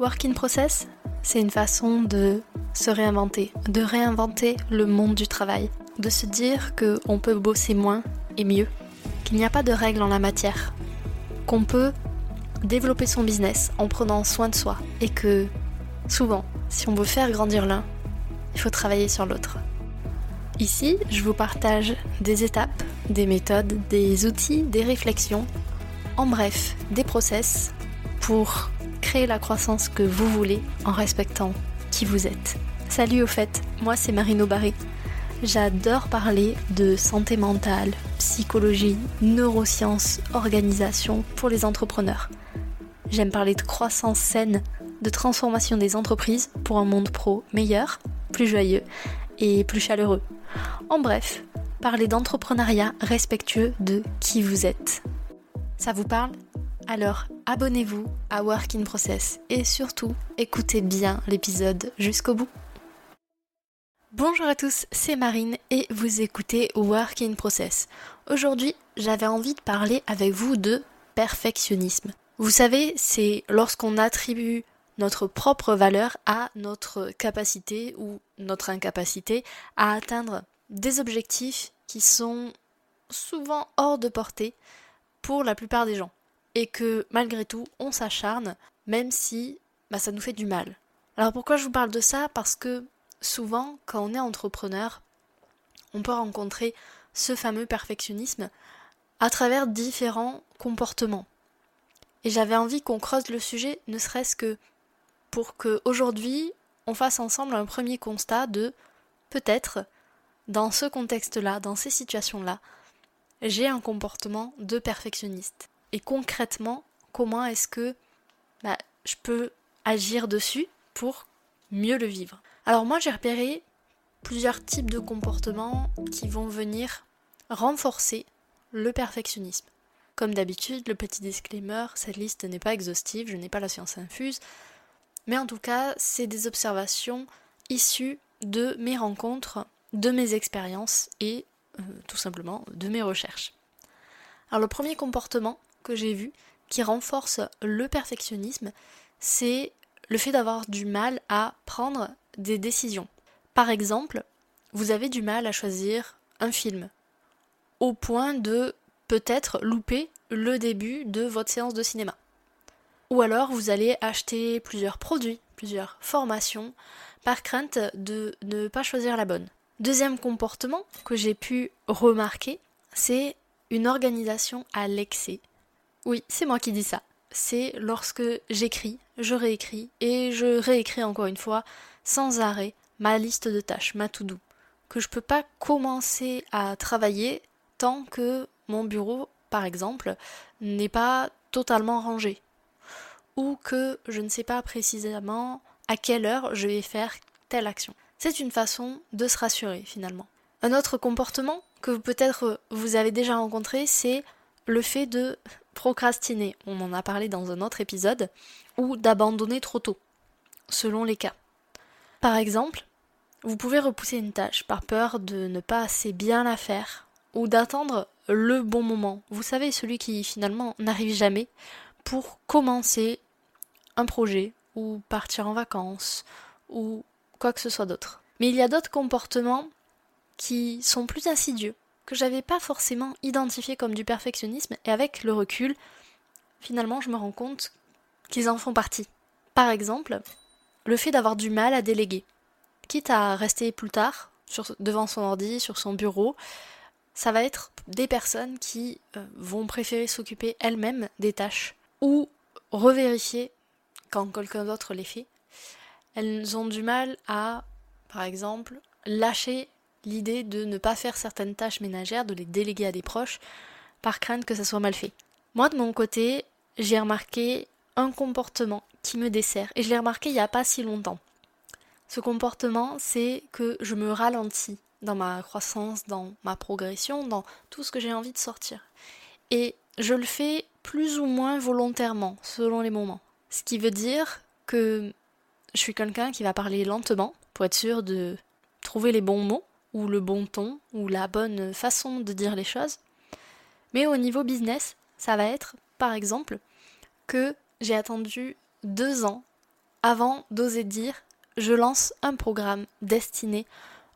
Work in process, c'est une façon de se réinventer, de réinventer le monde du travail, de se dire qu'on peut bosser moins et mieux, qu'il n'y a pas de règles en la matière, qu'on peut développer son business en prenant soin de soi et que souvent, si on veut faire grandir l'un, il faut travailler sur l'autre. Ici, je vous partage des étapes, des méthodes, des outils, des réflexions, en bref, des process pour créer la croissance que vous voulez en respectant qui vous êtes. Salut au fait, moi c'est Marino Barré. J'adore parler de santé mentale, psychologie, neurosciences, organisation pour les entrepreneurs. J'aime parler de croissance saine, de transformation des entreprises pour un monde pro meilleur, plus joyeux et plus chaleureux. En bref, parler d'entrepreneuriat respectueux de qui vous êtes. Ça vous parle? Alors abonnez-vous à Work in Process et surtout écoutez bien l'épisode jusqu'au bout. Bonjour à tous, c'est Marine et vous écoutez Work in Process. Aujourd'hui, j'avais envie de parler avec vous de perfectionnisme. Vous savez, c'est lorsqu'on attribue notre propre valeur à notre capacité ou notre incapacité à atteindre des objectifs qui sont souvent hors de portée pour la plupart des gens. Et que malgré tout, on s'acharne, même si bah, ça nous fait du mal. Alors pourquoi je vous parle de ça? Parce que souvent, quand on est entrepreneur, on peut rencontrer ce fameux perfectionnisme à travers différents comportements. Et j'avais envie qu'on creuse le sujet, ne serait-ce que pour qu'aujourd'hui, on fasse ensemble un premier constat de peut-être, dans ce contexte-là, dans ces situations-là, j'ai un comportement de perfectionniste. Et concrètement, comment est-ce que bah, je peux agir dessus pour mieux le vivre? Alors moi, j'ai repéré plusieurs types de comportements qui vont venir renforcer le perfectionnisme. Comme d'habitude, le petit disclaimer, cette liste n'est pas exhaustive, je n'ai pas la science infuse, mais en tout cas, c'est des observations issues de mes rencontres, de mes expériences et euh, tout simplement de mes recherches. Alors le premier comportement que j'ai vu qui renforce le perfectionnisme, c'est le fait d'avoir du mal à prendre des décisions. Par exemple, vous avez du mal à choisir un film, au point de peut-être louper le début de votre séance de cinéma. Ou alors vous allez acheter plusieurs produits, plusieurs formations, par crainte de ne pas choisir la bonne. Deuxième comportement que j'ai pu remarquer, c'est une organisation à l'excès. Oui, c'est moi qui dis ça. C'est lorsque j'écris, je réécris et je réécris encore une fois sans arrêt ma liste de tâches, ma to-do, que je peux pas commencer à travailler tant que mon bureau, par exemple, n'est pas totalement rangé ou que je ne sais pas précisément à quelle heure je vais faire telle action. C'est une façon de se rassurer finalement. Un autre comportement que peut-être vous avez déjà rencontré, c'est le fait de procrastiner. On en a parlé dans un autre épisode, ou d'abandonner trop tôt, selon les cas. Par exemple, vous pouvez repousser une tâche par peur de ne pas assez bien la faire, ou d'attendre le bon moment. Vous savez, celui qui finalement n'arrive jamais, pour commencer un projet ou partir en vacances ou quoi que ce soit d'autre. Mais il y a d'autres comportements qui sont plus insidieux, que j'avais pas forcément identifiés comme du perfectionnisme et avec le recul, finalement je me rends compte qu'ils en font partie. Par exemple, le fait d'avoir du mal à déléguer. Quitte à rester plus tard devant son ordi, sur son bureau, ça va être des personnes qui euh, vont préférer s'occuper elles-mêmes des tâches ou revérifier quand quelqu'un d'autre les fait, elles ont du mal à, par exemple, lâcher l'idée de ne pas faire certaines tâches ménagères, de les déléguer à des proches, par crainte que ça soit mal fait. Moi, de mon côté, j'ai remarqué un comportement qui me dessert, et je l'ai remarqué il n'y a pas si longtemps. Ce comportement, c'est que je me ralentis dans ma croissance, dans ma progression, dans tout ce que j'ai envie de sortir. Et je le fais plus ou moins volontairement, selon les moments. Ce qui veut dire que je suis quelqu'un qui va parler lentement pour être sûr de trouver les bons mots ou le bon ton ou la bonne façon de dire les choses. Mais au niveau business, ça va être, par exemple, que j'ai attendu deux ans avant d'oser dire je lance un programme destiné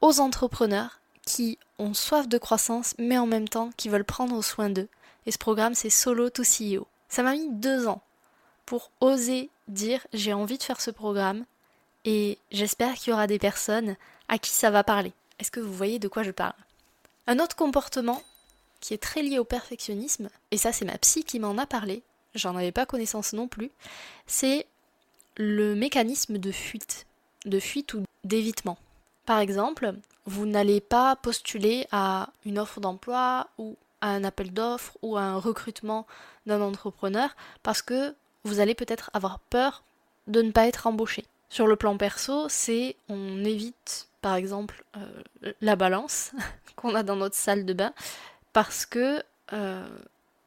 aux entrepreneurs qui ont soif de croissance mais en même temps qui veulent prendre soin d'eux. Et ce programme c'est Solo to CEO. Ça m'a mis deux ans pour oser dire j'ai envie de faire ce programme et j'espère qu'il y aura des personnes à qui ça va parler. Est-ce que vous voyez de quoi je parle? Un autre comportement qui est très lié au perfectionnisme, et ça c'est ma psy qui m'en a parlé, j'en avais pas connaissance non plus, c'est le mécanisme de fuite, de fuite ou d'évitement. Par exemple, vous n'allez pas postuler à une offre d'emploi ou à un appel d'offres ou à un recrutement d'un entrepreneur parce que vous allez peut-être avoir peur de ne pas être embauché. Sur le plan perso, c'est on évite par exemple euh, la balance qu'on a dans notre salle de bain parce que euh,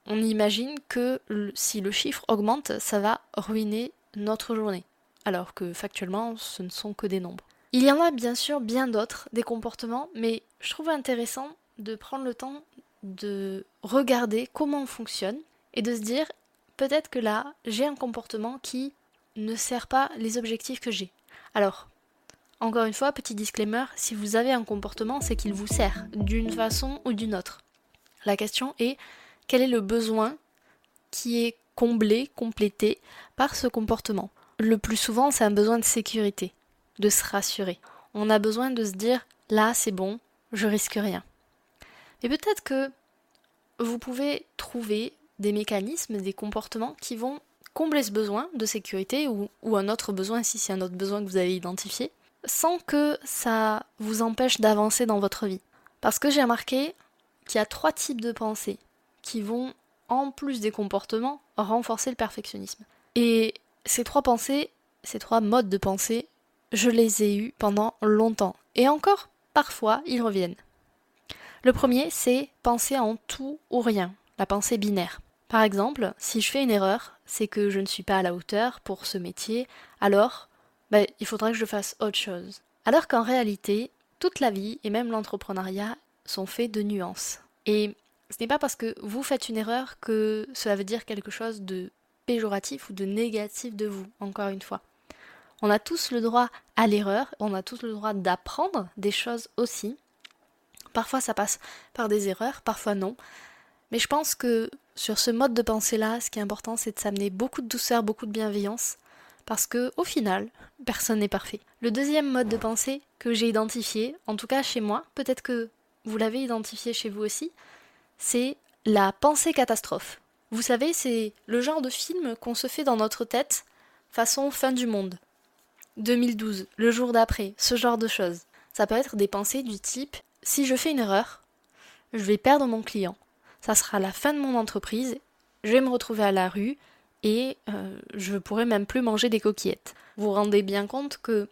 on imagine que si le chiffre augmente, ça va ruiner notre journée, alors que factuellement ce ne sont que des nombres. Il y en a bien sûr bien d'autres, des comportements, mais je trouve intéressant de prendre le temps de regarder comment on fonctionne et de se dire peut-être que là j'ai un comportement qui ne sert pas les objectifs que j'ai. Alors, encore une fois, petit disclaimer, si vous avez un comportement, c'est qu'il vous sert, d'une façon ou d'une autre. La question est, quel est le besoin qui est comblé, complété par ce comportement? Le plus souvent, c'est un besoin de sécurité, de se rassurer. On a besoin de se dire, là, c'est bon, je risque rien. Et peut-être que vous pouvez trouver des mécanismes, des comportements qui vont combler ce besoin de sécurité ou, un autre besoin si c'est un autre besoin que vous avez identifié, sans que ça vous empêche d'avancer dans votre vie. Parce que j'ai remarqué qu'il y a trois types de pensées qui vont, en plus des comportements, renforcer le perfectionnisme. Et ces trois pensées, ces trois modes de pensée, je les ai eus pendant longtemps. Et encore, parfois, ils reviennent. Le premier, c'est penser en tout ou rien, la pensée binaire. Par exemple, si je fais une erreur, c'est que je ne suis pas à la hauteur pour ce métier, alors ben, il faudrait que je fasse autre chose. Alors qu'en réalité, toute la vie et même l'entrepreneuriat sont faits de nuances. Et ce n'est pas parce que vous faites une erreur que cela veut dire quelque chose de péjoratif ou de négatif de vous, encore une fois. On a tous le droit à l'erreur, on a tous le droit d'apprendre des choses aussi. Parfois ça passe par des erreurs, parfois non. Mais je pense que sur ce mode de pensée-là, ce qui est important, c'est de s'amener beaucoup de douceur, beaucoup de bienveillance, parce que au final, personne n'est parfait. Le deuxième mode de pensée que j'ai identifié, en tout cas chez moi, peut-être que vous l'avez identifié chez vous aussi, c'est la pensée catastrophe. Vous savez, c'est le genre de film qu'on se fait dans notre tête façon fin du monde. 2012, le jour d'après, ce genre de choses. Ça peut être des pensées du type si je fais une erreur, je vais perdre mon client ça sera la fin de mon entreprise, je vais me retrouver à la rue et euh, je pourrai même plus manger des coquillettes. Vous vous rendez bien compte que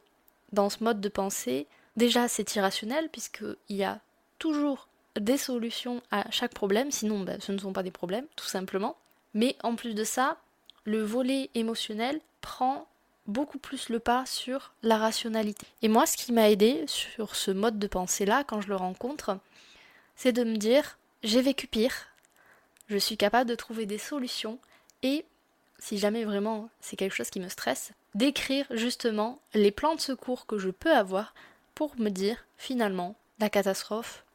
dans ce mode de pensée, déjà c'est irrationnel puisqu'il y a toujours des solutions à chaque problème, sinon ben, ce ne sont pas des problèmes, tout simplement. Mais en plus de ça, le volet émotionnel prend beaucoup plus le pas sur la rationalité. Et moi, ce qui m'a aidé sur ce mode de pensée-là, quand je le rencontre, c'est de me dire, j'ai vécu pire, je suis capable de trouver des solutions et, si jamais vraiment c'est quelque chose qui me stresse, d'écrire justement les plans de secours que je peux avoir pour me dire finalement la catastrophe,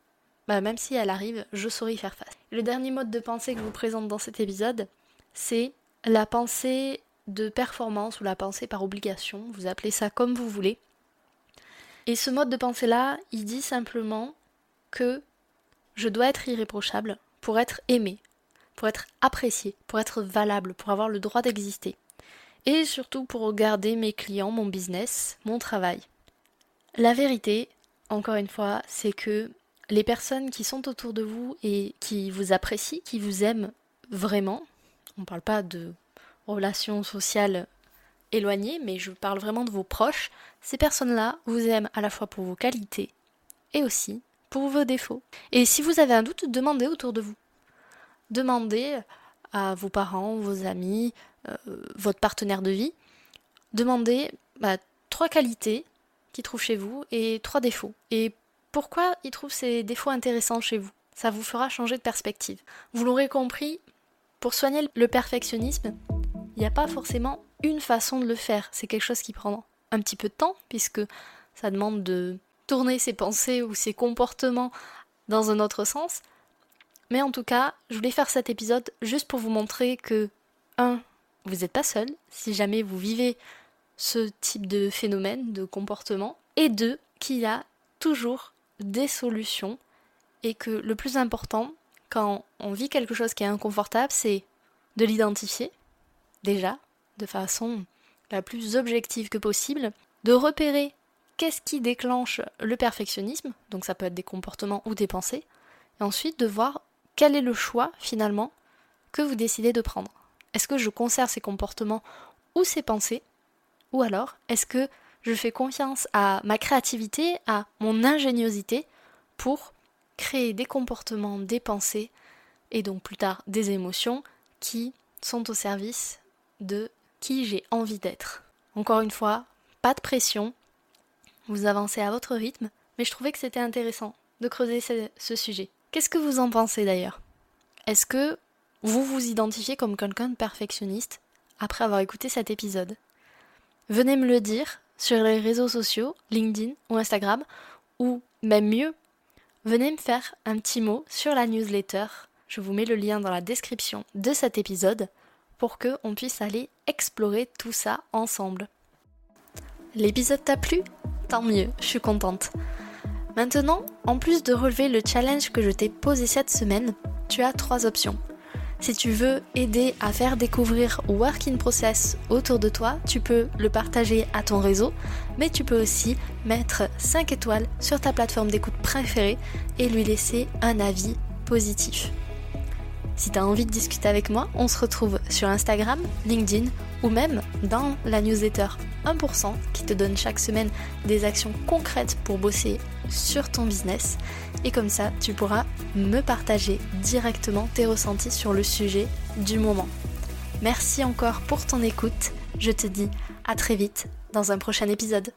bah, même si elle arrive, je saurai y faire face. Le dernier mode de pensée que je vous présente dans cet épisode, c'est la pensée de performance ou la pensée par obligation, vous appelez ça comme vous voulez. Et ce mode de pensée-là, il dit simplement que je dois être irréprochable pour être aimé, pour être apprécié, pour être valable, pour avoir le droit d'exister. Et surtout pour garder mes clients, mon business, mon travail. La vérité, encore une fois, c'est que les personnes qui sont autour de vous et qui vous apprécient, qui vous aiment vraiment, on ne parle pas de relations sociales éloignées, mais je parle vraiment de vos proches, ces personnes-là vous aiment à la fois pour vos qualités et aussi pour vos défauts. Et si vous avez un doute, demandez autour de vous. Demandez à vos parents, vos amis, euh, votre partenaire de vie. Demandez bah, trois qualités qu'ils trouvent chez vous et trois défauts. Et pourquoi ils trouvent ces défauts intéressants chez vous? Ça vous fera changer de perspective. Vous l'aurez compris, pour soigner le perfectionnisme, il n'y a pas forcément une façon de le faire. C'est quelque chose qui prend un petit peu de temps, puisque ça demande de tourner ses pensées ou ses comportements dans un autre sens. Mais en tout cas, je voulais faire cet épisode juste pour vous montrer que, un, vous n'êtes pas seul si jamais vous vivez ce type de phénomène, de comportement, et deux, qu'il y a toujours des solutions et que le plus important, quand on vit quelque chose qui est inconfortable, c'est de l'identifier, déjà, de façon la plus objective que possible, de repérer qu'est-ce qui déclenche le perfectionnisme, donc ça peut être des comportements ou des pensées, et ensuite de voir quel est le choix finalement que vous décidez de prendre? Est-ce que je conserve ces comportements ou ces pensées? Ou alors, est-ce que je fais confiance à ma créativité, à mon ingéniosité pour créer des comportements, des pensées et donc plus tard des émotions qui sont au service de qui j'ai envie d'être? Encore une fois, pas de pression, vous avancez à votre rythme, mais je trouvais que c'était intéressant de creuser ce, sujet. Qu'est-ce que vous en pensez d'ailleurs? Est-ce que vous vous identifiez comme quelqu'un de perfectionniste après avoir écouté cet épisode? Venez me le dire sur les réseaux sociaux, LinkedIn ou Instagram, ou même mieux, venez me faire un petit mot sur la newsletter. Je vous mets le lien dans la description de cet épisode pour que on puisse aller explorer tout ça ensemble. L'épisode t'a plu? Tant mieux, je suis contente. Maintenant, en plus de relever le challenge que je t'ai posé cette semaine, tu as trois options. Si tu veux aider à faire découvrir Work in Process autour de toi, tu peux le partager à ton réseau, mais tu peux aussi mettre 5 étoiles sur ta plateforme d'écoute préférée et lui laisser un avis positif. Si tu as envie de discuter avec moi, on se retrouve sur Instagram, LinkedIn ou même dans la newsletter 1% qui te donne chaque semaine des actions concrètes pour bosser sur ton business. Et comme ça, tu pourras me partager directement tes ressentis sur le sujet du moment. Merci encore pour ton écoute. Je te dis à très vite dans un prochain épisode.